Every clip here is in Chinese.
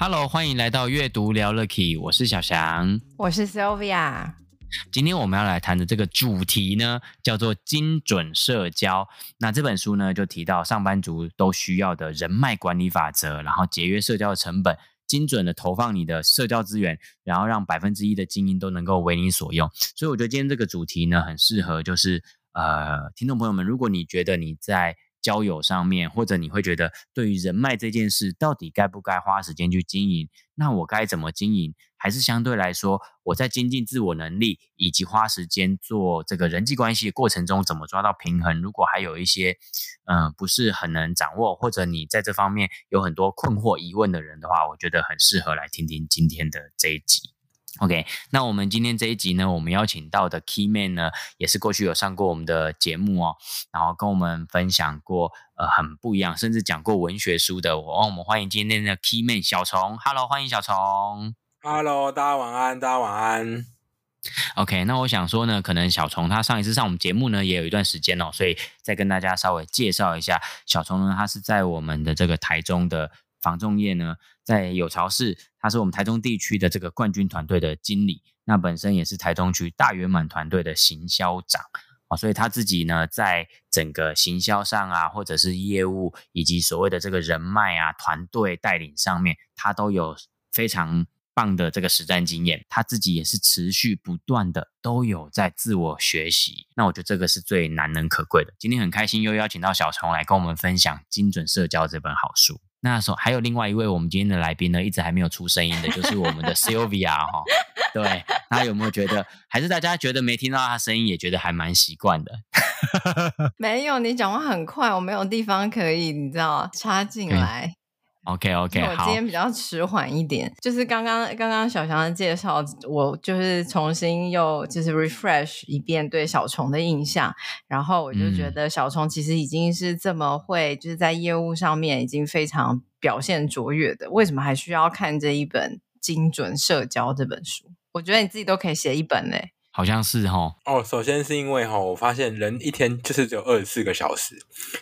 Hello，欢迎来到阅读聊了 Key，我是小翔，我是 Sylvia。今天我们要来谈的这个主题呢，叫做精准社交。那这本书呢，就提到上班族都需要的人脉管理法则，然后节约社交的成本，精准的投放你的社交资源，然后让百分之一的精英都能够为你所用。所以我觉得今天这个主题呢，很适合，就是呃，听众朋友们，如果你觉得你在交友上面，或者你会觉得对于人脉这件事，到底该不该花时间去经营？那我该怎么经营？还是相对来说，我在精进自我能力以及花时间做这个人际关系的过程中，怎么抓到平衡？如果还有一些嗯、不是很能掌握，或者你在这方面有很多困惑疑问的人的话，我觉得很适合来听听今天的这一集。OK，那我们今天这一集呢，我们邀请到的 Key Man 呢，也是过去有上过我们的节目哦，然后跟我们分享过呃很不一样，甚至讲过文学书的。我我们欢迎今天的 Key Man 小虫，Hello，欢迎小虫，Hello，大家晚安，大家晚安。OK，那我想说呢，可能小虫他上一次上我们节目呢，也有一段时间哦，所以再跟大家稍微介绍一下，小虫呢，他是在我们的这个台中的。房仲业呢，在有巢氏，他是我们台中地区的这个冠军团队的经理，那本身也是台中区大圆满团队的行销长啊，所以他自己呢，在整个行销上啊，或者是业务以及所谓的这个人脉啊、团队带领上面，他都有非常棒的这个实战经验，他自己也是持续不断的都有在自我学习，那我觉得这个是最难能可贵的。今天很开心又邀请到小虫来跟我们分享《精准社交》这本好书。那时候还有另外一位我们今天的来宾呢，一直还没有出声音的，就是我们的 Sylvia 哈。对，他有没有觉得，还是大家觉得没听到他声音，也觉得还蛮习惯的？没有，你讲话很快，我没有地方可以，你知道插进来。OK OK，我今天比较迟缓一点，就是刚刚刚刚小翔的介绍，我就是重新又就是 refresh 一遍对小虫的印象，然后我就觉得小虫其实已经是这么会，就是在业务上面已经非常表现卓越的，为什么还需要看这一本《精准社交》这本书？我觉得你自己都可以写一本嘞。好像是齁哦，首先是因为哈，我发现人一天就是只有二十四个小时，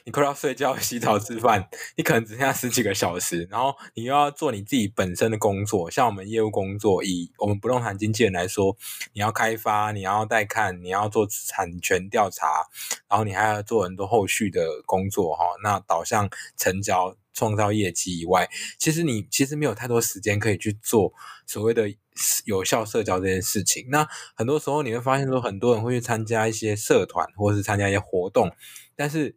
你快要睡觉、洗澡、吃饭，你可能只剩下十几个小时，然后你又要做你自己本身的工作，像我们业务工作，以我们不动产经纪人来说，你要开发，你要带看，你要做产权调查，然后你还要做很多后续的工作哈，那导向成交、创造业绩以外，其实你其实没有太多时间可以去做所谓的。有效社交这件事情，那很多时候你会发现说，很多人会去参加一些社团，或是参加一些活动，但是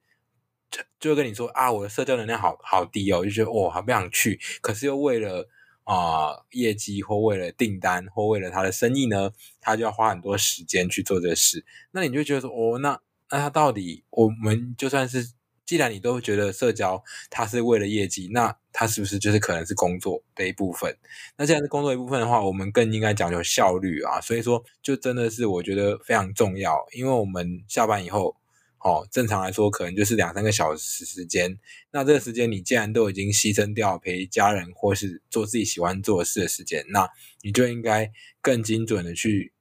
就就跟你说啊，我的社交能量好好低哦，就觉得哦，好不想去，可是又为了啊、业绩或为了订单或为了他的生意呢，他就要花很多时间去做这事，那你就觉得说哦，那那他到底我们就算是。既然你都觉得社交它是为了业绩，那它是不是就是可能是工作的一部分？那既然是工作一部分的话，我们更应该讲究效率啊。所以说，就真的是我觉得非常重要，因为我们下班以后，哦，正常来说可能就是两三个小时时间。那这个时间你既然都已经牺牲掉陪家人或是做自己喜欢做的事的时间，那你就应该更精准的去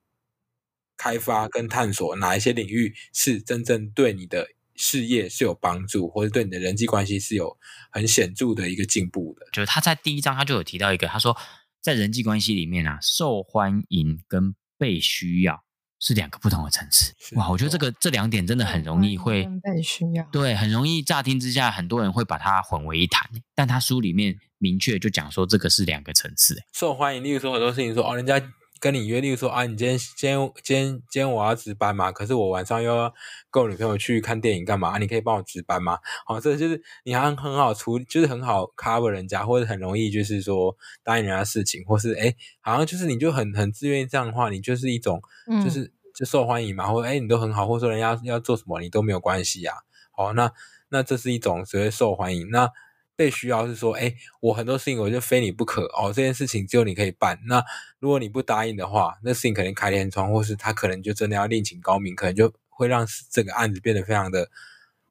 开发跟探索哪一些领域是真正对你的。事业是有帮助，或者对你的人际关系是有很显著的一个进步的。就是他在第一章他就有提到一个，他说在人际关系里面啊，受欢迎跟被需要是两个不同的层次。哇，我觉得这个这两点真的很容易会被需要，对，很容易乍听之下，很多人会把它混为一谈。但他书里面明确就讲说，这个是两个层次。受欢迎，例如说很多事情说哦，人家。跟你约，例如说啊，你今天、今天、今天、今天我要值班嘛，可是我晚上又要跟我女朋友去看电影干嘛？啊、你可以帮我值班吗？好、哦，这就是你还很好处理，就是很好 cover 人家，或者很容易就是说答应人家事情，或是诶好像就是你就很很自愿这样的话，你就是一种就是、嗯、就受欢迎嘛，或者诶你都很好，或者说人家要做什么你都没有关系呀、啊。好，那那这是一种所谓受欢迎那。被需要是说，哎，我很多事情我就非你不可哦，这件事情只有你可以办。那如果你不答应的话，那事情可能开天窗，或是他可能就真的要另请高明，可能就会让这个案子变得非常的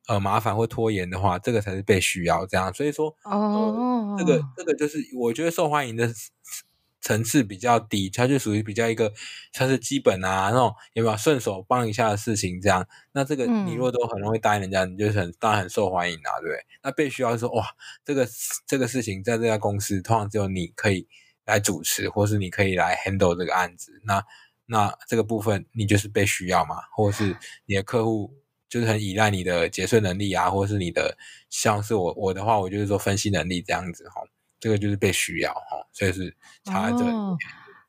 呃麻烦或拖延的话，这个才是被需要这样。所以说，哦、呃，这个这个就是我觉得受欢迎的。层次比较低，它就属于比较一个算是基本啊那种有没有顺手帮一下的事情这样。那这个你如果都很容易答应人家，嗯、你就很当然很受欢迎啊，对不对？那被需要说哇，这个这个事情在这家公司通常只有你可以来主持，或是你可以来 handle 这个案子。那那这个部分你就是被需要嘛，或是你的客户就是很依赖你的结算能力啊，或是你的像是我我的话，我就是说分析能力这样子哈。这个就是被需要哈，所以是差在这里。哦，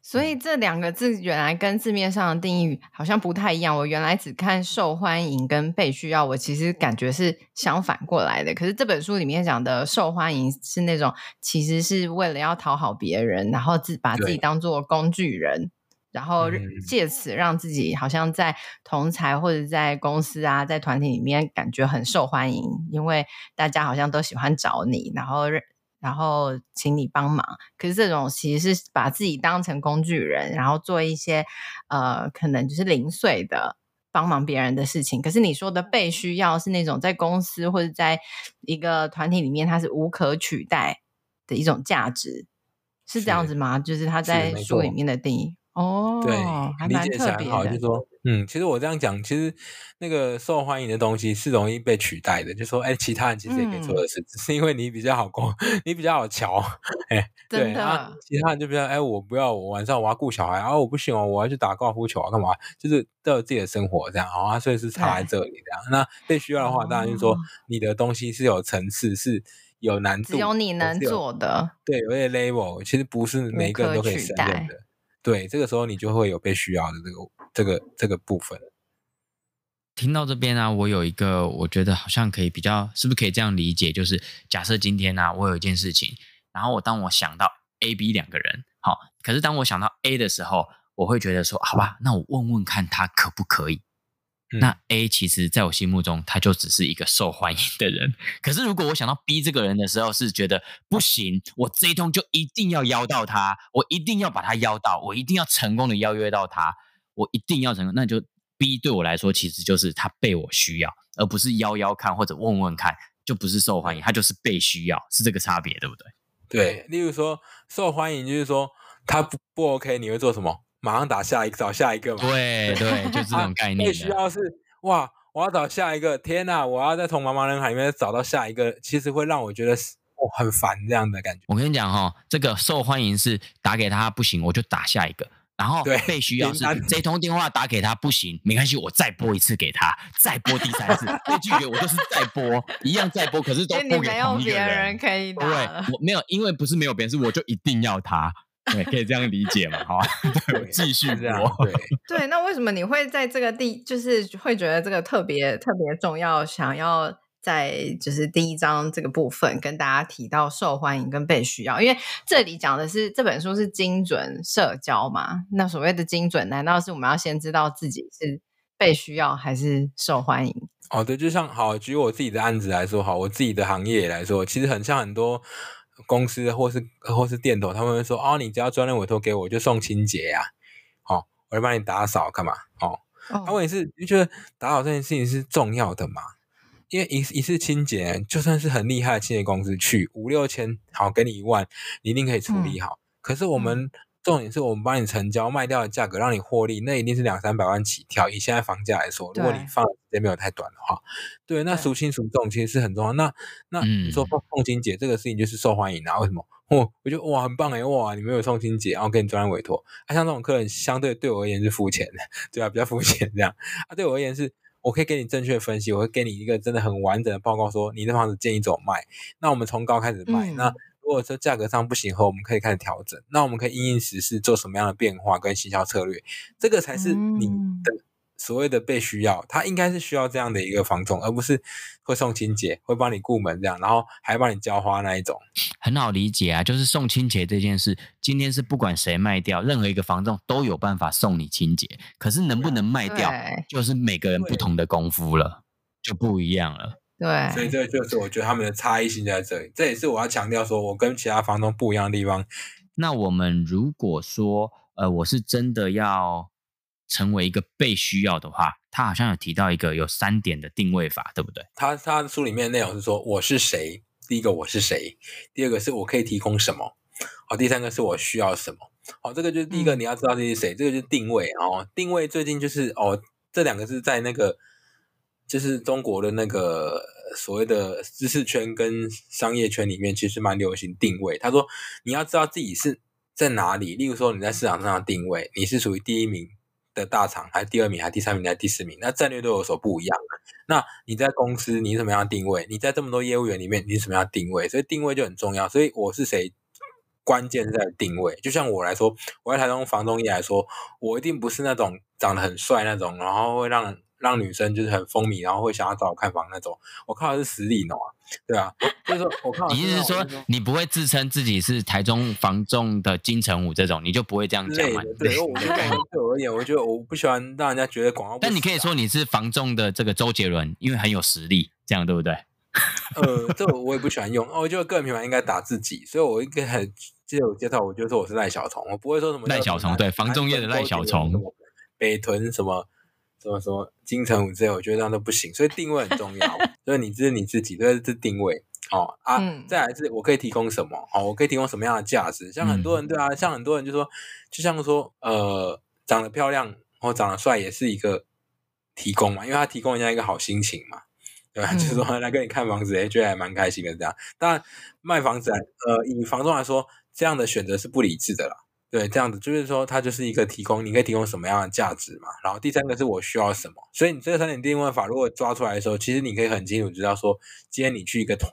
所以这两个字原来跟字面上的定义好像不太一样。我原来只看受欢迎跟被需要，我其实感觉是相反过来的。可是这本书里面讲的受欢迎是那种其实是为了要讨好别人，然后自把自己当做工具人，然后借此让自己好像在同才或者在公司啊，在团体里面感觉很受欢迎，因为大家好像都喜欢找你，然后。然后请你帮忙，可是这种其实是把自己当成工具人，然后做一些呃，可能就是零碎的帮忙别人的事情。可是你说的被需要是那种在公司或者在一个团体里面，它是无可取代的一种价值，是这样子吗？是就是他在书里面的定义。哦，对，还蛮特别的。就是说，嗯，其实我这样讲，其实那个受欢迎的东西是容易被取代的。就说，哎，其他人其实也可以做的事，嗯、只是因为你比较好过，你比较好瞧，哎，对啊，其他人就比较，哎，我不要，我晚上我要顾小孩，啊，我不行哦，我要去打高尔夫球啊，干嘛？就是都有自己的生活这样，啊，所以是差在这里这样。那被需要的话，当然就是说，你的东西是有层次，是有难度，只有你能做的，对，有点 level，其实不是每一个人都可以胜任的。对，这个时候你就会有被需要的这个这个这个部分。听到这边呢、啊，我有一个我觉得好像可以比较，是不是可以这样理解？就是假设今天呢、啊，我有一件事情，然后我当我想到 A、B 两个人，好，可是当我想到 A 的时候，我会觉得说，好吧，那我问问看他可不可以。那 A 其实在我心目中，他就只是一个受欢迎的人。可是如果我想到 B 这个人的时候，是觉得不行，我这一通就一定要邀到他，我一定要把他邀到，我一定要成功的邀约到他，我一定要成功。那就 B 对我来说，其实就是他被我需要，而不是邀邀看或者问问看，就不是受欢迎，他就是被需要，是这个差别，对不对？对，例如说受欢迎就是说他不不 OK，你会做什么？马上打下一个，找下一个嘛。对对，就 是这种概念。被需要是哇，我要找下一个，天哪，我要再从茫茫人海里面找到下一个，其实会让我觉得哦很烦这样的感觉。我跟你讲哈、哦，这个受欢迎是打给他不行，我就打下一个。然后被需要是这通电话打给他不行，没关系，我再拨一次给他，再拨第三次被拒绝，我就是再拨一样再拨，可是都拨给同一个人。别人可以打对，我没有，因为不是没有别人，是我就一定要他。对，可以这样理解嘛？好，对，继续这样。对，对，那为什么你会在这个地，就是会觉得这个特别特别重要，想要在就是第一章这个部分跟大家提到受欢迎跟被需要？因为这里讲的是这本书是精准社交嘛？那所谓的精准，难道是我们要先知道自己是被需要还是受欢迎？哦，对，就像好，举我自己的案子来说，好，我自己的行业来说，其实很像很多。公司或是或是店头，他们会说：“哦，你只要专任委托给我，就送清洁呀、啊，哦，我就帮你打扫干嘛？哦，他问题是，你觉得打扫这件事情是重要的嘛？因为一一次清洁，就算是很厉害的清洁公司去五六千，好，给你一万，你一定可以处理好。嗯、可是我们。嗯”重点是我们帮你成交卖掉的价格，让你获利，那一定是两三百万起跳。以现在房价来说，如果你放的时间没有太短的话，对，那孰轻孰重其实是很重要。那那你说送清洁这个事情就是受欢迎啊？为什么？我我觉得哇很棒哎哇，你没有送清洁，然后给你专人委托。啊，像这种客人相对对我而言是肤浅的，对啊，比较肤浅这样。啊，对我而言是我可以给你正确分析，我会给你一个真的很完整的报告，说你的房子建议怎么卖。那我们从高开始卖，嗯、那。如果说价格上不行后，我们可以开始调整。那我们可以因应时势做什么样的变化跟行销策略？这个才是你的所谓的被需要。他应该是需要这样的一个房仲，而不是会送清洁、会帮你顾门这样，然后还帮你浇花那一种。很好理解啊，就是送清洁这件事，今天是不管谁卖掉，任何一个房仲都有办法送你清洁。可是能不能卖掉，就是每个人不同的功夫了，就不一样了。对，所以这就是我觉得他们的差异性在这里，这也是我要强调说我跟其他房东不一样的地方。那我们如果说，呃，我是真的要成为一个被需要的话，他好像有提到一个有三点的定位法，对不对？他他书里面的内容是说我是谁，第一个我是谁，第二个是我可以提供什么，好，第三个是我需要什么。好，这个就是第一个你要知道这是谁，嗯、这个就是定位哦。定位最近就是哦，这两个是在那个。就是中国的那个所谓的知识圈跟商业圈里面，其实蛮流行定位。他说，你要知道自己是在哪里。例如说，你在市场上的定位，你是属于第一名的大厂，还是第二名，还是第三名，还是第四名？那战略都有所不一样。那你在公司，你什么样的定位？你在这么多业务员里面，你什么样的定位？所以定位就很重要。所以我是谁，关键在定位。就像我来说，我在台中房东业来说，我一定不是那种长得很帅那种，然后会让人。让女生就是很风靡，然后会想要找我看房那种。我靠的是实力呢，对啊，就是说我靠。你意思是说，你不会自称自己是台中房仲的金城武这种，你就不会这样讲嘛？对，我就感觉对我而言，我觉得我不喜欢让人家觉得广告。但你可以说你是房仲的这个周杰伦，因为很有实力，这样对不对？呃，这我也不喜欢用。我觉得个人品牌应该打自己，所以我应该很记得我介绍，我就说我是赖小虫，我不会说什么赖小虫，对，房仲业的赖小虫，北屯什么。什么说金城武之类，我觉得这样都不行，所以定位很重要。所 以你这是你自己，这是定位哦啊。嗯、再来是我可以提供什么？哦，我可以提供什么样的价值？像很多人对啊，像很多人就说，就像说呃，长得漂亮或长得帅也是一个提供嘛，因为他提供人家一个好心情嘛，对吧？嗯、就是说来跟你看房子，哎，觉得还蛮开心的这样。当然卖房子，呃，以房东来说，这样的选择是不理智的啦。对，这样子就是说，它就是一个提供，你可以提供什么样的价值嘛？然后第三个是我需要什么，所以你这个三点定位法如果抓出来的时候，其实你可以很清楚知道说，今天你去一个团，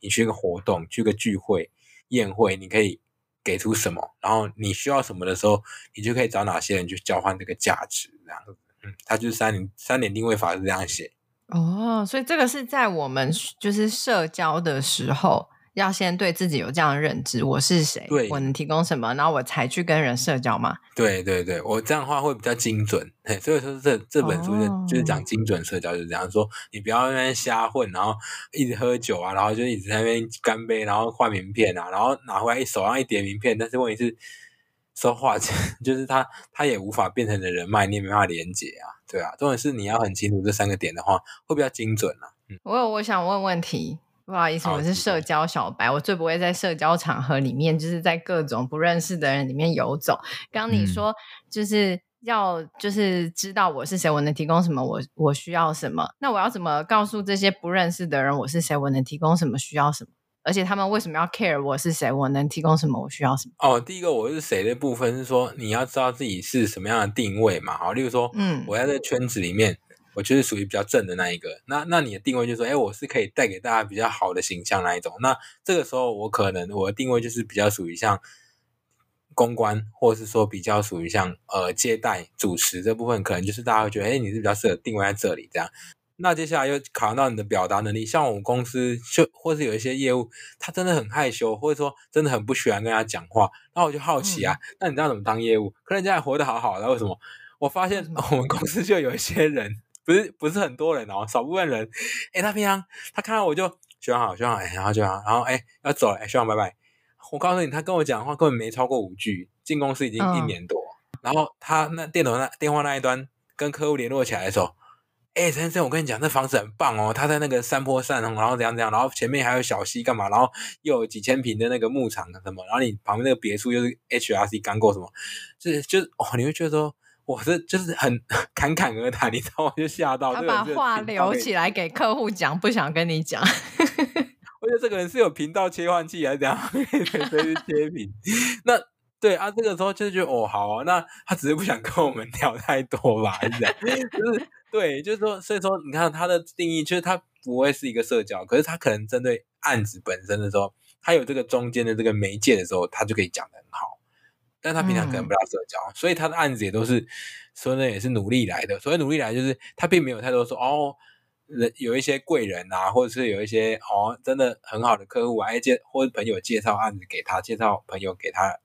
你去一个活动，去个聚会、宴会，你可以给出什么，然后你需要什么的时候，你就可以找哪些人去交换这个价值，这样子。嗯，它就是三点三点定位法是这样写。哦，所以这个是在我们就是社交的时候。要先对自己有这样的认知，我是谁？对，我能提供什么？然后我才去跟人社交嘛。对对对，我这样的话会比较精准。嘿，所以说这这本书就就是讲精准社交，就是这样说。你不要在那边瞎混，然后一直喝酒啊，然后就一直在那边干杯，然后换名片啊，然后拿回来一手上一叠名片，但是问题是说话 就是他他也无法变成的人脉，你也没办法连接啊，对啊。重点是你要很清楚这三个点的话，会比较精准啊。嗯，我有我想问问题。不好意思，我是社交小白，我最不会在社交场合里面，就是在各种不认识的人里面游走。刚你说就是要就是知道我是谁，我能提供什么，我我需要什么，那我要怎么告诉这些不认识的人我是谁，我能提供什么，需要什么？而且他们为什么要 care 我是谁，我能提供什么，我需要什么？哦，第一个我是谁的部分是说你要知道自己是什么样的定位嘛，好，例如说，嗯，我在这圈子里面。我就是属于比较正的那一个，那那你的定位就是说，哎，我是可以带给大家比较好的形象那一种。那这个时候我可能我的定位就是比较属于像公关，或者是说比较属于像呃接待、主持这部分，可能就是大家会觉得，哎，你是比较适合定位在这里这样。那接下来又考量到你的表达能力，像我们公司就或是有一些业务，他真的很害羞，或者说真的很不喜欢跟他讲话。那我就好奇啊，嗯、那你知道怎么当业务？可人家还活得好好的，为什么？我发现我们公司就有一些人。不是不是很多人哦，少部分人。哎，他平常他看到我就学长好，学长好，哎，然后就好，然后哎要走了，哎，学长拜拜。我告诉你，他跟我讲的话根本没超过五句。进公司已经一年多，哦、然后他那电脑那电话那一端跟客户联络起来的时候，哎，先生，我跟你讲，这房子很棒哦，他在那个山坡上，然后怎样怎样，然后前面还有小溪干嘛，然后又有几千平的那个牧场什么，然后你旁边那个别墅又是 HRC 刚过什么，就是就是哦，你会觉得说。我这就是很 侃侃而谈，你知道吗？就吓到。他把话留起来给客户讲，不想跟你讲。我觉得这个人是有频道切换器还是怎样？所以是切屏。那对啊，这个时候就觉得哦，好啊，那他只是不想跟我们聊太多吧？还是这样？就是对，就是说，所以说你看他的定义，就是他不会是一个社交，可是他可能针对案子本身的时候，他有这个中间的这个媒介的时候，他就可以讲的很好。但他平常可能不大社交，嗯、所以他的案子也都是说呢，也是努力来的。所以努力来就是他并没有太多说哦，人有一些贵人啊，或者是有一些哦真的很好的客户啊，介或者朋友介绍案子给他，介绍朋友给他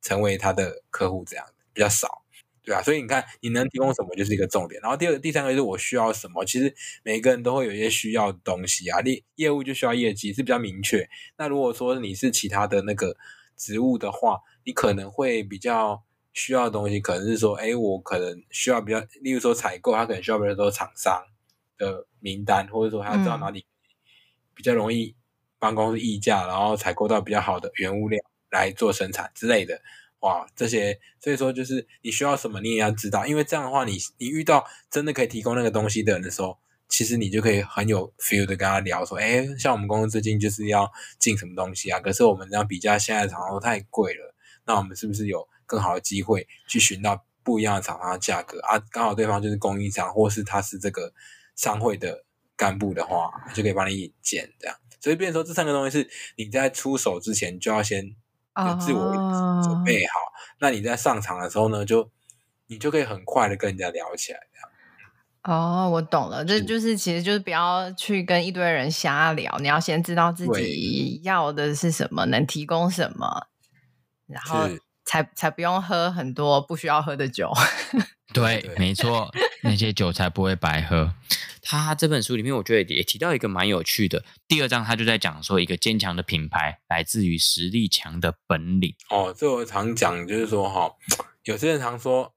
成为他的客户这样比较少。对啊，所以你看你能提供什么就是一个重点。然后第二个、第三个就是我需要什么。其实每个人都会有一些需要的东西啊，业业务就需要业绩是比较明确。那如果说你是其他的那个职务的话，你可能会比较需要的东西，可能是说，哎，我可能需要比较，例如说采购，他可能需要比较多厂商的名单，或者说他知道哪里比较容易帮公司议价，然后采购到比较好的原物料来做生产之类的。哇，这些所以说就是你需要什么，你也要知道，因为这样的话你，你你遇到真的可以提供那个东西的人的时候，其实你就可以很有 feel 的跟他聊说，哎，像我们公司最近就是要进什么东西啊，可是我们这样比价现在厂商太贵了，那我们是不是有更好的机会去寻到不一样的厂商的价格啊？刚好对方就是供应商，或是他是这个商会的干部的话，就可以帮你引荐这样。所以，变成说这三个东西是你在出手之前就要先。有自我准备好，oh. 那你在上场的时候呢，就你就可以很快的跟人家聊起来。这样。哦我懂了，这就是其实就是不要去跟一堆人瞎聊，你要先知道自己要的是什么，能提供什么，然后才才不用喝很多不需要喝的酒。对，对没错，那些酒才不会白喝。他这本书里面，我觉得也提到一个蛮有趣的。第二章他就在讲说，一个坚强的品牌来自于实力强的本领。哦，这我常讲，就是说哈，有些人常说，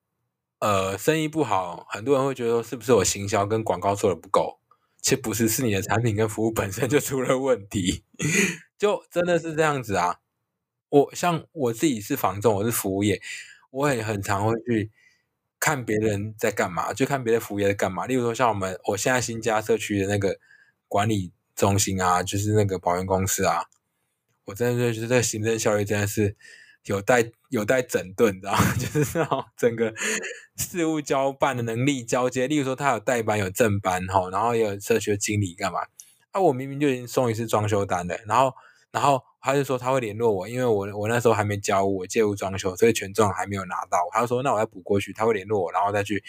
呃，生意不好，很多人会觉得说，是不是我行销跟广告做的不够？其实不是，是你的产品跟服务本身就出了问题，就真的是这样子啊。我像我自己是房仲，我是服务业，我也很常会去。看别人在干嘛，就看别的服务业在干嘛。例如说，像我们我现在新加社区的那个管理中心啊，就是那个保险公司啊，我真的觉得行政效率真的是有待有待整顿，你知道吗？就是那种整个事务交办的能力交接。例如说，他有代班有正班哈，然后也有社区经理干嘛？啊，我明明就已经送一次装修单了，然后然后。他就说他会联络我，因为我我那时候还没交我介入装修，所以权状还没有拿到。他就说那我要补过去，他会联络我，然后再去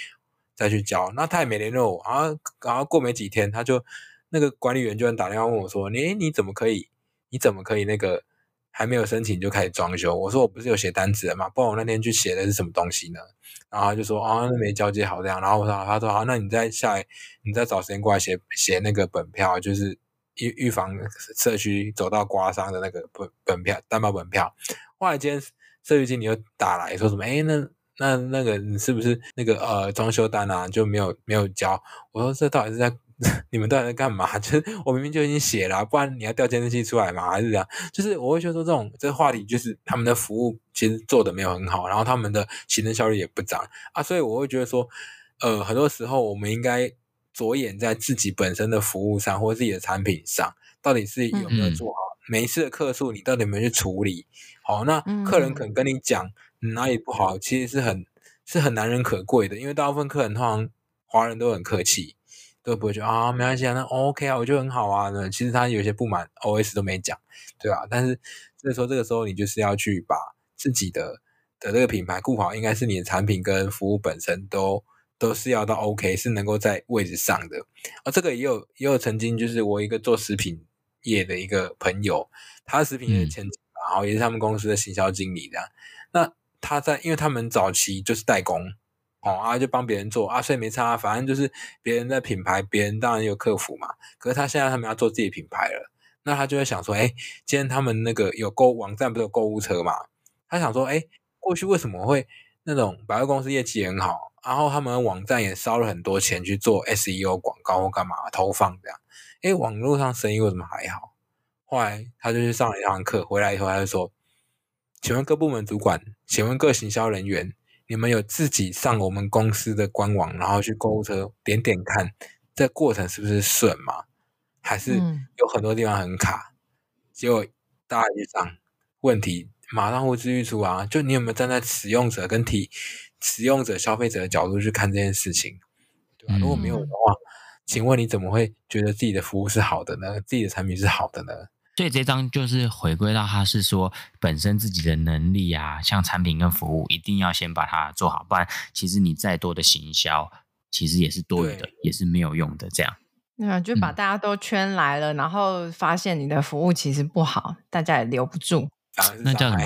再去交。那他也没联络我，然后然后过没几天，他就那个管理员就打电话问我说：“你你怎么可以？你怎么可以那个还没有申请就开始装修？”我说：“我不是有写单子了吗？不然我那天去写的是什么东西呢？”然后他就说：“啊，那没交接好这样。”然后我说：“他说好，那你再下来，你再找时间过来写写那个本票，就是。”预预防社区走到刮伤的那个本本票担保本票，后来今天社区经理又打来说什么？哎，那那那个你是不是那个呃装修单啊就没有没有交？我说这到底是在 你们到底在干嘛？就是我明明就已经写了，不然你要调监视器出来吗？还是这样？就是我会觉得说这种这个话题就是他们的服务其实做的没有很好，然后他们的行政效率也不涨啊，所以我会觉得说呃很多时候我们应该。着眼在自己本身的服务上，或自己的产品上，到底是有没有做好？嗯、每一次的客诉，你到底有没有去处理？好，那客人可能跟你讲哪里不好，其实是很是很难能可贵的，因为大部分客人通常华人都很客气，都不会觉得啊没关系啊，那 OK 啊，我觉得很好啊。那其实他有些不满，OS 都没讲，对吧？但是所以说这个时候你就是要去把自己的的这个品牌顾好，应该是你的产品跟服务本身都。都是要到 OK，是能够在位置上的。而、哦、这个也有也有曾经，就是我一个做食品业的一个朋友，他食品业的前然后也是他们公司的行销经理这样。那他在，因为他们早期就是代工，哦啊，就帮别人做啊，所以没差，反正就是别人的品牌，别人当然有客服嘛。可是他现在他们要做自己品牌了，那他就会想说，哎，今天他们那个有购网站不是有购物车嘛？他想说，哎，过去为什么会那种百货公司业绩很好？然后他们网站也烧了很多钱去做 SEO 广告或干嘛投放这样，诶，网络上生意为什么还好？后来他就去上了一堂课，回来以后他就说：“请问各部门主管，请问各行销人员，你们有自己上我们公司的官网，然后去购物车点点看，这过程是不是顺吗？还是有很多地方很卡？结果大家一上问题马上呼之欲出啊！就你有没有站在使用者跟提？”使用者、消费者的角度去看这件事情，对吧？如果没有的话，嗯、请问你怎么会觉得自己的服务是好的呢？自己的产品是好的呢？所以这张就是回归到他是说，本身自己的能力啊，像产品跟服务，一定要先把它做好，不然其实你再多的行销，其实也是多余的，也是没有用的。这样，对啊，就把大家都圈来了，嗯、然后发现你的服务其实不好，大家也留不住，那叫什么？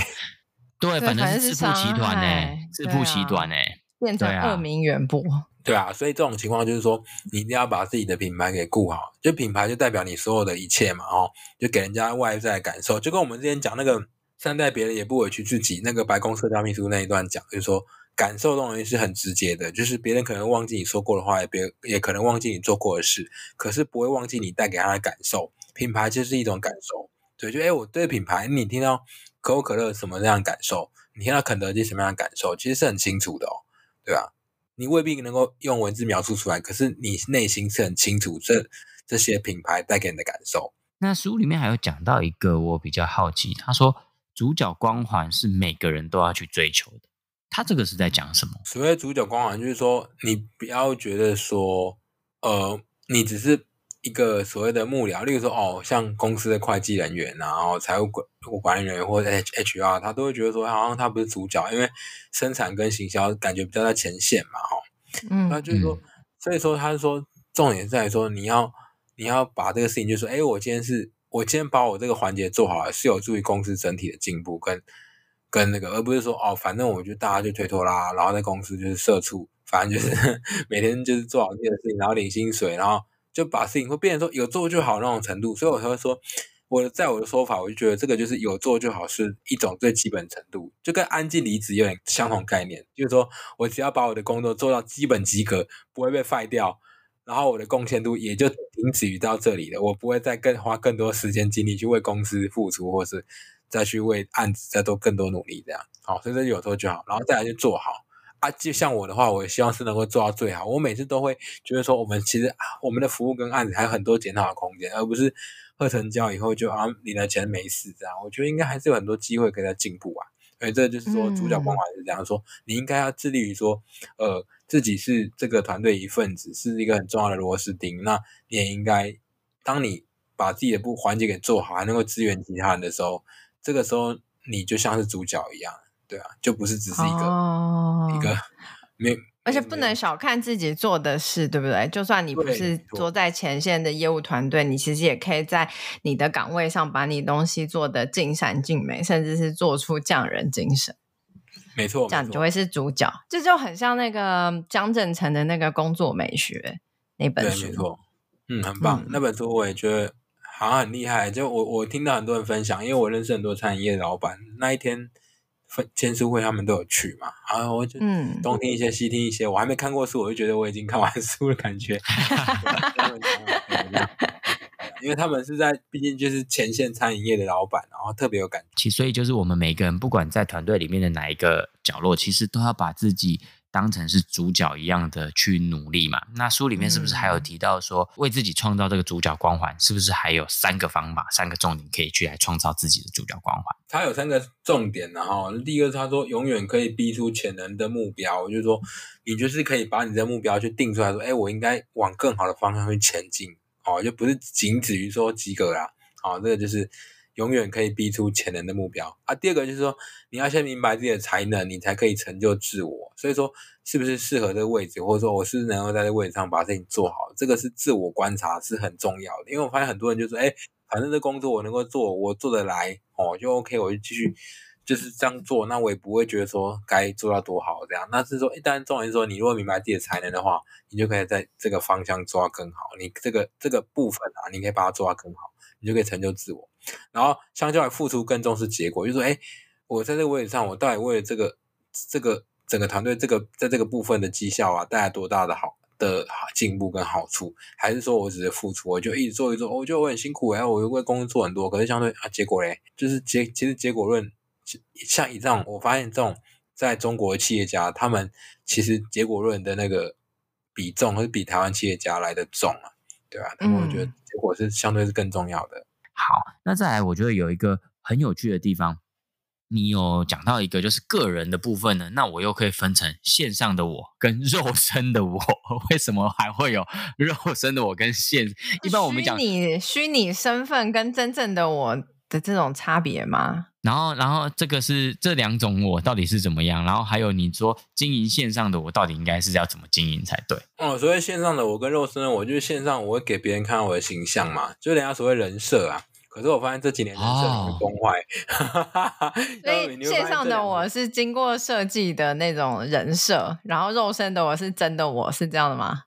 对，反正是自富集团呢，智富集团呢。变成恶名远播。对啊，所以这种情况就是说，你一定要把自己的品牌给顾好，就品牌就代表你所有的一切嘛，哦，就给人家外在感受，就跟我们之前讲那个善待别人也不委屈自己那个白宫社交秘书那一段讲，就是说感受这种东西是很直接的，就是别人可能忘记你说过的话，也别也可能忘记你做过的事，可是不会忘记你带给他的感受。品牌就是一种感受，对，就哎，我对品牌，你听到可口可乐什么这样的感受，你听到肯德基什么样的感受，其实是很清楚的哦，对吧？你未必能够用文字描述出来，可是你内心是很清楚这这些品牌带给你的感受。那书里面还有讲到一个我比较好奇，他说主角光环是每个人都要去追求的。他这个是在讲什么？所谓主角光环，就是说你不要觉得说，呃，你只是。一个所谓的幕僚，例如说哦，像公司的会计人员，然后财务管管理人员或者 H H R，他都会觉得说，好像他不是主角，因为生产跟行销感觉比较在前线嘛，哈、哦，嗯，那就是说，所以说他是说，重点在于说，你要你要把这个事情，就是说，哎，我今天是我今天把我这个环节做好了，是有助于公司整体的进步跟跟那个，而不是说哦，反正我就大家就推脱啦，然后在公司就是社畜，反正就是 每天就是做好这件事情，然后领薪水，然后。就把事情会变成说有做就好那种程度，所以我才会说，我在我的说法，我就觉得这个就是有做就好是一种最基本程度，就跟安静离职有点相同概念，就是说我只要把我的工作做到基本及格，不会被废掉，然后我的贡献度也就停止于到这里了，我不会再更花更多时间精力去为公司付出，或是再去为案子再做更多努力这样，好，所以这有做就好，然后再来就做好。啊，就像我的话，我希望是能够做到最好。我每次都会觉得说，我们其实我们的服务跟案子还有很多检讨的空间，而不是贺成交以后就啊领了钱没事这样。我觉得应该还是有很多机会可以再进步啊。所以这就是说，主角光环是这样说，你应该要致力于说，呃，自己是这个团队一份子，是一个很重要的螺丝钉。那你也应该，当你把自己的部环节给做好，还能够支援其他人的时候，这个时候你就像是主角一样。对啊，就不是只是一个、哦、一个没，而且不能小看自己做的事，对不对？就算你不是坐在前线的业务团队，你其实也可以在你的岗位上把你东西做得尽善尽美，甚至是做出匠人精神。没错，这样你就会是主角。这就很像那个江振成的那个工作美学那本书，没错，嗯，很棒。嗯、那本书我也觉得好像很厉害。就我我听到很多人分享，因为我认识很多餐饮业的老板，那一天。签书会他们都有去嘛，然后我就东听一些西听一些，我还没看过书，我就觉得我已经看完书的感觉。因为他们是在，毕竟就是前线餐饮业的老板，然后特别有感觉。其所以就是我们每个人，不管在团队里面的哪一个角落，其实都要把自己。当成是主角一样的去努力嘛？那书里面是不是还有提到说，为自己创造这个主角光环，是不是还有三个方法、三个重点可以去来创造自己的主角光环？他有三个重点，然后第一个他说，永远可以逼出潜能的目标，就是说你就是可以把你的目标去定出来说，哎，我应该往更好的方向去前进，哦，就不是仅止于说及格啦，好，这个就是。永远可以逼出潜能的目标啊！第二个就是说，你要先明白自己的才能，你才可以成就自我。所以说，是不是适合这个位置，或者说我是不是能够在这个位置上把事情做好，这个是自我观察是很重要的。因为我发现很多人就说，哎，反正这工作我能够做，我做得来哦，就 OK，我就继续就是这样做。那我也不会觉得说该做到多好这样。那是说，一旦重点是说，你如果明白自己的才能的话，你就可以在这个方向做到更好。你这个这个部分啊，你可以把它做到更好。就可以成就自我，然后相较于付出更重视结果，就是说，哎，我在这个位置上，我到底为了这个这个整个团队这个在这个部分的绩效啊，带来多大的好的进步跟好处，还是说我只是付出，我就一直做一做，我觉得我很辛苦，哎，我又为公司做很多，可是相对啊，结果嘞，就是结其实结果论，像以这种，我发现这种在中国的企业家，他们其实结果论的那个比重，是比台湾企业家来的重啊。对啊，那我觉得结果是相对是更重要的。嗯。好，那再来，我觉得有一个很有趣的地方，你有讲到一个就是个人的部分呢，那我又可以分成线上的我跟 肉身的我。为什么还会有肉身的我跟线？一般我们讲虚拟虚拟身份跟真正的我的这种差别吗？然后，然后这个是这两种我到底是怎么样？然后还有你说经营线上的我到底应该是要怎么经营才对？哦，所谓线上的我跟肉身的我，就是线上我会给别人看到我的形象嘛，就是人家所谓人设啊。可是我发现这几年人设很崩坏，哦、所以 线上的我是经过设计的那种人设，然后肉身的我是真的我是这样的吗？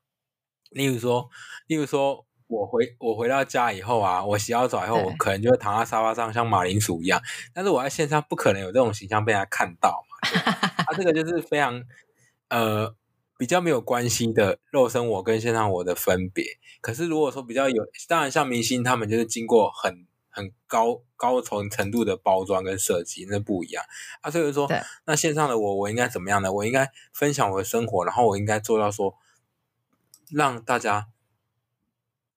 例如说，例如说我回我回到家以后啊，我洗好澡以后，我可能就会躺在沙发上像马铃薯一样，但是我在线上不可能有这种形象被他看到嘛，他、啊、这个就是非常呃。比较没有关系的肉身我跟线上我的分别，可是如果说比较有，当然像明星他们就是经过很很高高层程度的包装跟设计，那不一样啊。所以说，那线上的我我应该怎么样呢？我应该分享我的生活，然后我应该做到说，让大家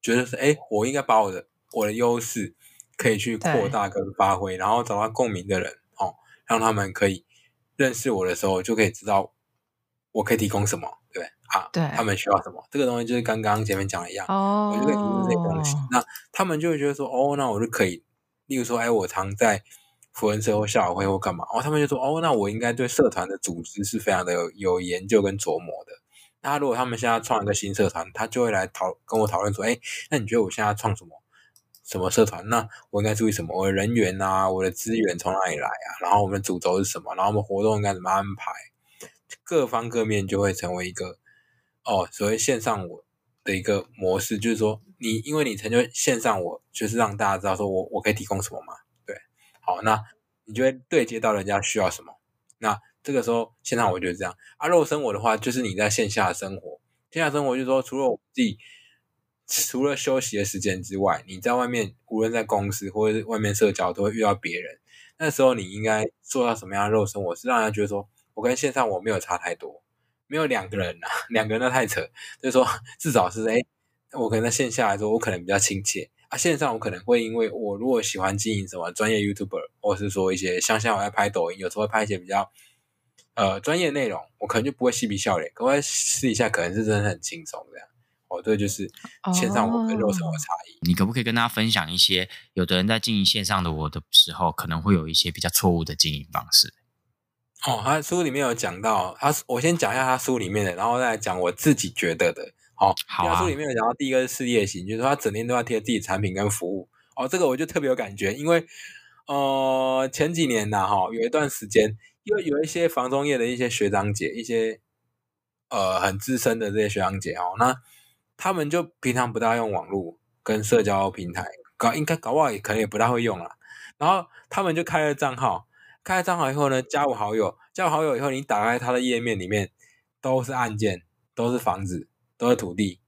觉得是哎，我应该把我的我的优势可以去扩大跟发挥，然后找到共鸣的人哦，让他们可以认识我的时候就可以知道。我可以提供什么？对不对啊，对，他们需要什么？这个东西就是刚刚前面讲的一样，哦，我就可以提供这些东西。那他们就会觉得说，哦，那我就可以，例如说，哎，我常在福人社或校友会或干嘛，哦，他们就说，哦，那我应该对社团的组织是非常的有有研究跟琢磨的。那如果他们现在创一个新社团，他就会来讨跟我讨论说，哎，那你觉得我现在创什么什么社团？那我应该注意什么？我的人员啊，我的资源从哪里来啊？然后我们主轴是什么？然后我们活动应该怎么安排？各方各面就会成为一个哦，所谓线上我的一个模式，就是说你因为你成就线上我，就是让大家知道说我我可以提供什么嘛，对，好，那你就会对接到人家需要什么，那这个时候线上我觉得这样，啊，肉生我的话就是你在线下生活，线下生活就是说除了自己，除了休息的时间之外，你在外面无论在公司或者是外面社交都会遇到别人，那时候你应该做到什么样的肉身？我是让人家觉得说。我跟线上我没有差太多，没有两个人呐、啊，两个人那太扯。就是说，至少是哎，我可能在线下来说，我可能比较亲切啊。线上我可能会因为我如果喜欢经营什么专业 YouTuber，或是说一些像像我在拍抖音，有时候会拍一些比较呃专业内容，我可能就不会嬉皮笑脸，可我试一下，可能是真的很轻松这样。哦，对，就是线上我跟肉身的差异。你可不可以跟大家分享一些，有的人在经营线上的我的时候，可能会有一些比较错误的经营方式？哦，他书里面有讲到，他我先讲一下他书里面的，然后再来讲我自己觉得的。哦，好啊。他书里面有讲到第一个是事业型，就是说他整天都要贴自己产品跟服务。哦，这个我就特别有感觉，因为呃前几年呐，哈，有一段时间，因为有一些房中业的一些学长姐，一些呃很资深的这些学长姐哦，那他们就平常不大用网络跟社交平台，搞应该搞不好也可能也不大会用了，然后他们就开了账号。开了账号以后呢，加我好友，加我好友以后，你打开他的页面里面都是案件，都是房子，都是土地。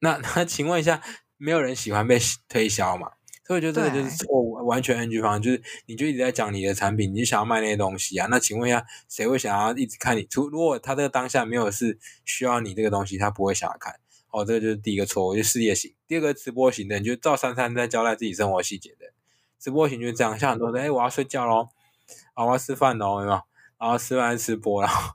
那 那请问一下，没有人喜欢被推销嘛？所以我觉得这个就是错误，完全 NG 方案，就是你就一直在讲你的产品，你就想要卖那些东西啊？那请问一下，谁会想要一直看你？除如果他这个当下没有是需要你这个东西，他不会想要看。哦，这个就是第一个错误，就是事业型。第二个直播型的，你就照三三在交代自己生活细节的。直播型就是这样，像很多人，哎，我要睡觉喽。啊，我要吃饭喽，有没有？然后吃饭吃播，然后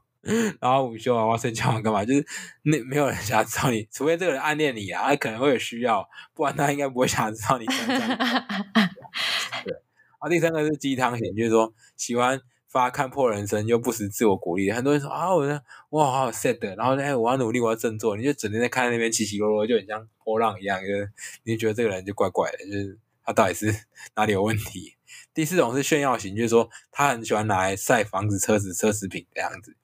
然后午休啊，我要睡觉干嘛？就是那没有人想要知道你，除非这个人暗恋你啊，他可能会有需要，不然他应该不会想要知道你。对，啊，第三个是鸡汤型，就是说喜欢发看破人生又不时自我鼓励，很多人说啊，我这哇好 sad，然后呢，哎，我要努力，我要振作，你就整天在看那边起起落落，就很像波浪一样，就是你就觉得这个人就怪怪的，就是他到底是 哪里有问题？第四种是炫耀型，就是说他很喜欢拿来晒房子、车子、奢侈品这样子，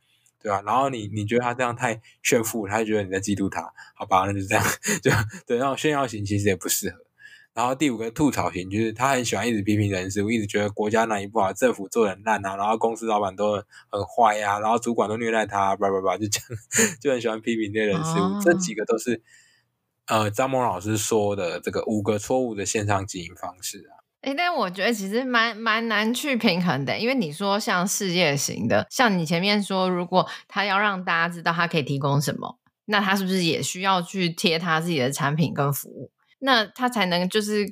对吧？然后你你觉得他这样太炫富，他就觉得你在嫉妒他，好吧？那就这样，就对。然后炫耀型其实也不适合。然后第五个吐槽型，就是他很喜欢一直批评人事，我一直觉得国家哪里不好，政府做人烂啊，然后公司老板都很坏呀、啊，然后主管都虐待他，叭叭叭，就这样，就很喜欢批评这些人事物。哦、这几个都是呃张萌老师说的这个五个错误的线上经营方式啊。哎，但我觉得其实蛮蛮难去平衡的，因为你说像事业型的，像你前面说，如果他要让大家知道他可以提供什么，那他是不是也需要去贴他自己的产品跟服务，那他才能就是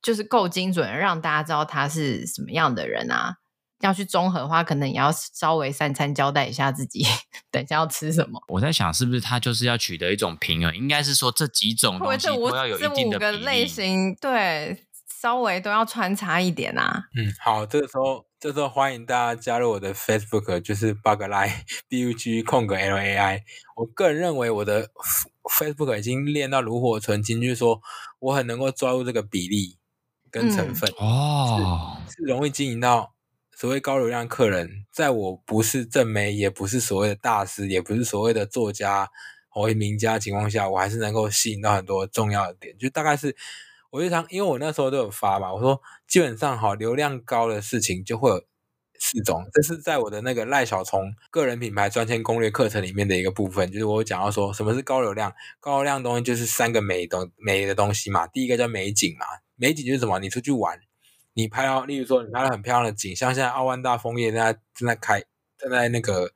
就是够精准，让大家知道他是什么样的人啊？要去综合的话，可能也要稍微三餐交代一下自己，等一下要吃什么。我在想，是不是他就是要取得一种平衡？应该是说这几种东西都要有一定的类型，对。稍微都要穿插一点啊。嗯，好，这个时候，这时候欢迎大家加入我的 Facebook，就是 Buglai B U G 空格 L A I。我个人认为我的 Facebook 已经练到炉火纯青，就是说我很能够抓住这个比例，跟成分、嗯、哦，是是容易经营到所谓高流量客人。在我不是正媒，也不是所谓的大师，也不是所谓的作家或名家情况下，我还是能够吸引到很多重要的点。就大概是，我就常因为我那时候都有发嘛，我说基本上好流量高的事情就会有。四种，这是在我的那个赖小聪个人品牌专签攻略课程里面的一个部分，就是我讲到说什么是高流量，高流量东西就是三个美东美的东西嘛。第一个叫美景嘛，美景就是什么？你出去玩，你拍到，例如说你拍到很漂亮的景，像现在奥万大枫叶正在正在开，正在那个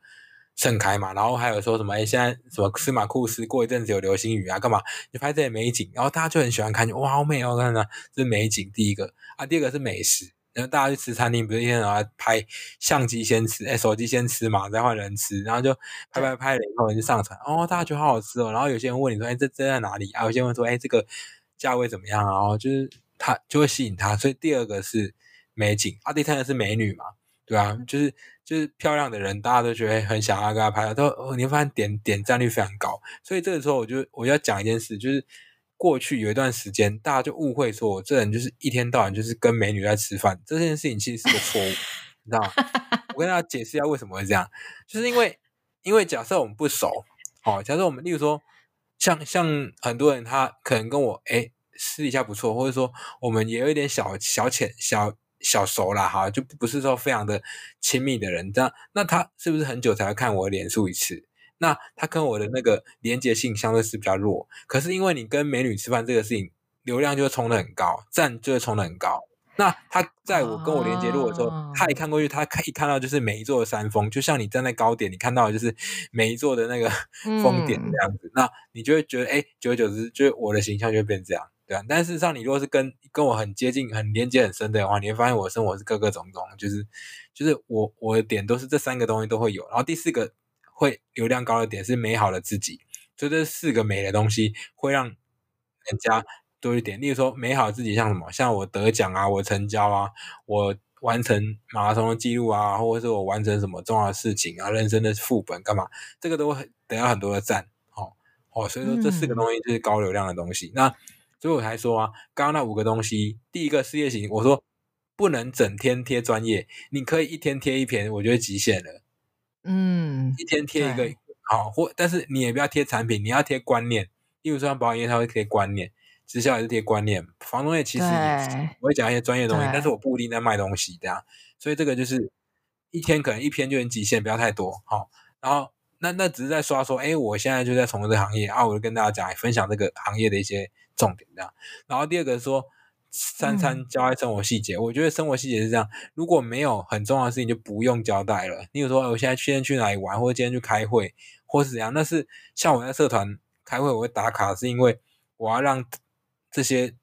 盛开嘛。然后还有说什么？哎，现在什么司马库斯过一阵子有流星雨啊，干嘛？你拍这些美景，然后大家就很喜欢看，哇，好美哦，看看这是美景。第一个啊，第二个是美食。然后大家去吃餐厅，不是一天到晚拍相机先吃，哎，手机先吃嘛，再换人吃，然后就拍拍拍了以后就上传，哦，大家觉得好好吃哦。然后有些人问你说，哎，这这在哪里啊？有些人问说，哎，这个价位怎么样啊？然后就是他就会吸引他。所以第二个是美景，啊，第三个是美女嘛，对啊，就是就是漂亮的人，大家都觉得很想要跟他拍照，都你会发现点点赞率非常高。所以这个时候，我就我要讲一件事，就是。过去有一段时间，大家就误会说我这人就是一天到晚就是跟美女在吃饭，这件事情其实是个错误，你知道吗？我跟大家解释一下为什么会这样，就是因为因为假设我们不熟，哦，假设我们例如说像像很多人他可能跟我诶私底下不错，或者说我们也有一点小小浅小小熟啦，哈，就不是说非常的亲密的人，这样那他是不是很久才会看我的脸书一次？那他跟我的那个连接性相对是比较弱，可是因为你跟美女吃饭这个事情，流量就会冲得很高，赞就会冲得很高。那他在我跟我连接弱的时候，哦、他一看过去，他看一看到就是每一座的山峰，就像你站在高点，你看到的就是每一座的那个 峰点这样子，嗯、那你就会觉得，哎，久而久之，就我的形象就会变这样，对啊？但事实上，你如果是跟跟我很接近、很连接很深的话，你会发现我的生活是各个种种，就是就是我我的点都是这三个东西都会有，然后第四个。会流量高的点是美好的自己，所以这四个美的东西会让人家多一点。例如说，美好的自己像什么？像我得奖啊，我成交啊，我完成马拉松的记录啊，或者是我完成什么重要的事情啊，人生的副本干嘛？这个都会得到很多的赞。哦哦，所以说这四个东西就是高流量的东西。嗯、那所以我才说啊，刚刚那五个东西，第一个事业型，我说不能整天贴专业，你可以一天贴一篇，我觉得极限了。嗯，一天贴一个好，或但是你也不要贴产品，你要贴观念。例如说保险业，它会贴观念，直销也是贴观念。房东业其实也我会讲一些专业东西，但是我不一定在卖东西，这样。所以这个就是一天可能一篇就很极限，不要太多。好，然后那那只是在刷说，哎，我现在就在从事这个行业啊，我就跟大家讲，分享这个行业的一些重点，这样。然后第二个说。三餐交代生活细节，嗯、我觉得生活细节是这样，如果没有很重要的事情，就不用交代了。例如说，我现在今天去哪里玩，或者今天去开会，或是怎样。那是像我在社团开会，我会打卡，是因为我要让这些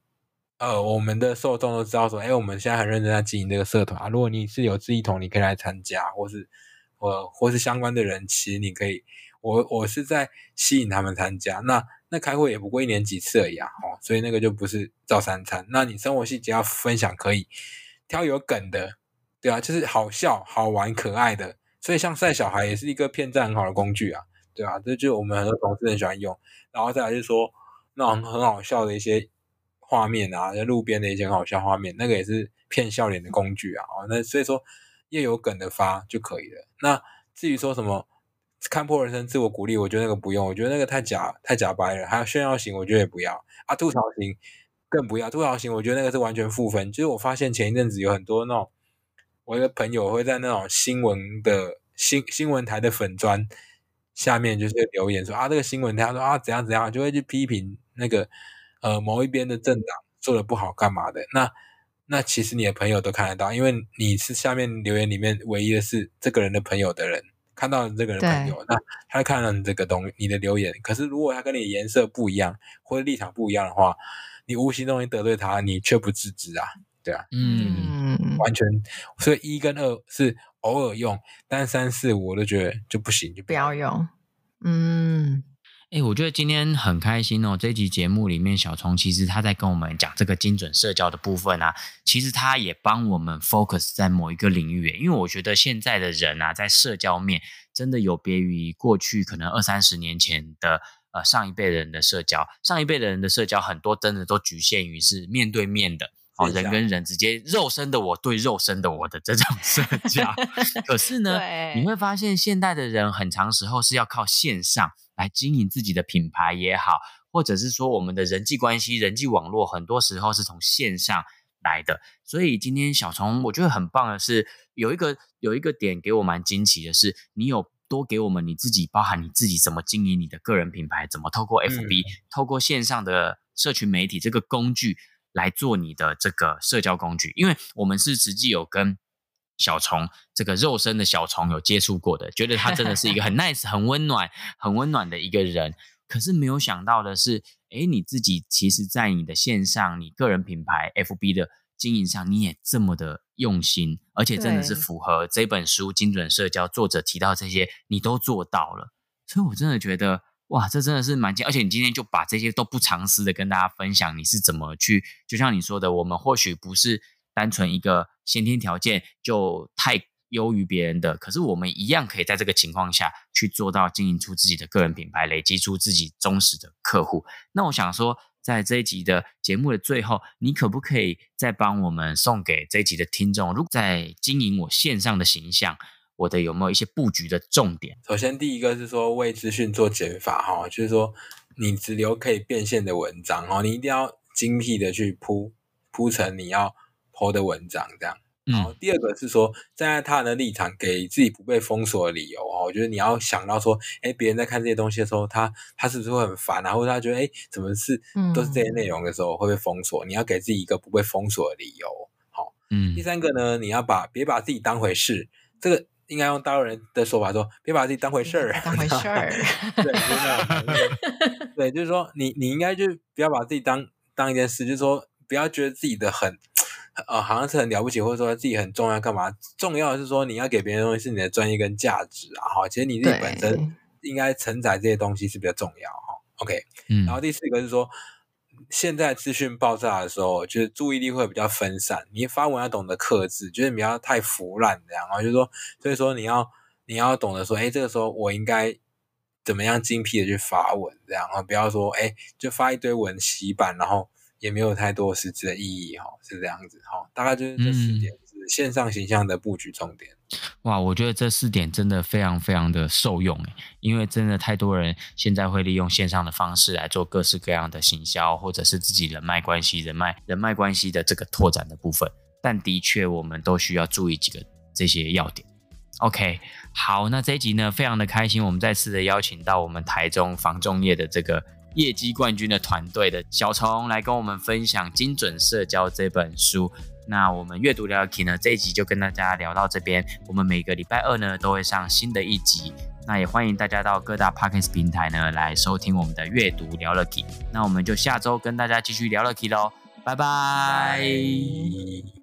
呃我们的受众都知道说，哎，我们现在很认真在经营这个社团啊。如果你是有志一同，你可以来参加，或是呃或是相关的人，其实你可以，我我是在吸引他们参加。那那开会也不过一年几次而已啊，哦，所以那个就不是照三餐。那你生活细节要分享，可以挑有梗的，对啊，就是好笑、好玩、可爱的。所以像晒小孩也是一个骗赞很好的工具啊，对啊，这就我们很多同事很喜欢用。然后再来就是说那种很好笑的一些画面啊，在路边的一些很好笑画面，那个也是骗笑脸的工具啊。哦，那所以说越有梗的发就可以了。那至于说什么？看破人生，自我鼓励，我觉得那个不用，我觉得那个太假，太假白了。还有炫耀型，我觉得也不要啊。吐槽型更不要，吐槽型我觉得那个是完全负分。就是我发现前一阵子有很多那种，我一个朋友会在那种新闻的新新闻台的粉专下面就是留言说啊，这个新闻台说啊怎样怎样，就会去批评那个呃某一边的政党做的不好干嘛的。那那其实你的朋友都看得到，因为你是下面留言里面唯一的是这个人的朋友的人。看到你这个人朋友，那他看到你这个东西，你的留言。可是如果他跟你颜色不一样，或者立场不一样的话，你无形中你得罪他，你却不自知啊，对啊，嗯，完全。所以一跟二是偶尔用，但三四五我都觉得就不行，就不要用。嗯。哎，我觉得今天很开心哦！这集节目里面，小聪其实他在跟我们讲这个精准社交的部分啊，其实他也帮我们 focus 在某一个领域。因为我觉得现在的人啊，在社交面真的有别于过去可能二三十年前的呃上一辈人的社交。上一辈的人的社交很多真的都局限于是面对面的。哦，人跟人直接肉身的我对肉身的我的这种 社交。可是呢，你会发现现代的人很长时候是要靠线上来经营自己的品牌也好，或者是说我们的人际关系、人际网络，很多时候是从线上来的。所以今天小虫我觉得很棒的是，有一个有一个点给我蛮惊奇的是，你有。多给我们你自己，包含你自己怎么经营你的个人品牌，怎么透过 FB、嗯、透过线上的社群媒体这个工具来做你的这个社交工具。因为我们是实际有跟小虫这个肉身的小虫有接触过的，觉得他真的是一个很 nice、很温暖、很温暖的一个人。可是没有想到的是，诶，你自己其实，在你的线上，你个人品牌 FB 的。经营上你也这么的用心，而且真的是符合这本书《精准社交》作者提到这些，你都做到了。所以我真的觉得，哇，这真的是蛮惊！而且你今天就把这些都不藏私的跟大家分享，你是怎么去？就像你说的，我们或许不是单纯一个先天条件就太优于别人的，可是我们一样可以在这个情况下去做到经营出自己的个人品牌，累积出自己忠实的客户。那我想说。在这一集的节目的最后，你可不可以再帮我们送给这一集的听众？如果在经营我线上的形象，我的有没有一些布局的重点？首先，第一个是说为资讯做减法哈，就是说你只留可以变现的文章哈，你一定要精辟的去铺铺成你要 po 的文章这样。然后第二个是说，站在他人的立场，给自己不被封锁的理由哦。我觉得你要想到说，哎，别人在看这些东西的时候，他他是不是会很烦啊？或者他觉得，哎，怎么是都是这些内容的时候会被封锁？你要给自己一个不被封锁的理由。好，嗯。第三个呢，你要把别把自己当回事。这个应该用大陆人的说法说，别把自己当回事儿。当回事儿。对。对，就是说，你你应该就不要把自己当当一件事，就是说，不要觉得自己的很。呃，好像是很了不起，或者说自己很重要，干嘛？重要的是说你要给别人的东西是你的专业跟价值啊，哈。其实你自己本身应该承载这些东西是比较重要哈。OK，嗯。然后第四个是说，现在资讯爆炸的时候，就是注意力会比较分散，你发文要懂得克制，就是不要太腐烂这样然后。就是说，所以说你要你要懂得说，哎，这个时候我应该怎么样精辟的去发文这样啊，不要说哎就发一堆文洗版，然后。也没有太多实质的意义哈，是这样子哈，大概就是这四点是线上形象的布局重点。哇，我觉得这四点真的非常非常的受用诶，因为真的太多人现在会利用线上的方式来做各式各样的行销，或者是自己人脉关系、人脉人脉关系的这个拓展的部分。但的确，我们都需要注意几个这些要点。OK，好，那这一集呢，非常的开心，我们再次的邀请到我们台中房仲业的这个。业绩冠军的团队的小虫来跟我们分享《精准社交》这本书。那我们阅读聊聊 Key 呢，这一集就跟大家聊到这边。我们每个礼拜二呢都会上新的一集，那也欢迎大家到各大 Podcast 平台呢来收听我们的阅读聊聊 Key。那我们就下周跟大家继续聊了 Key 喽，拜拜。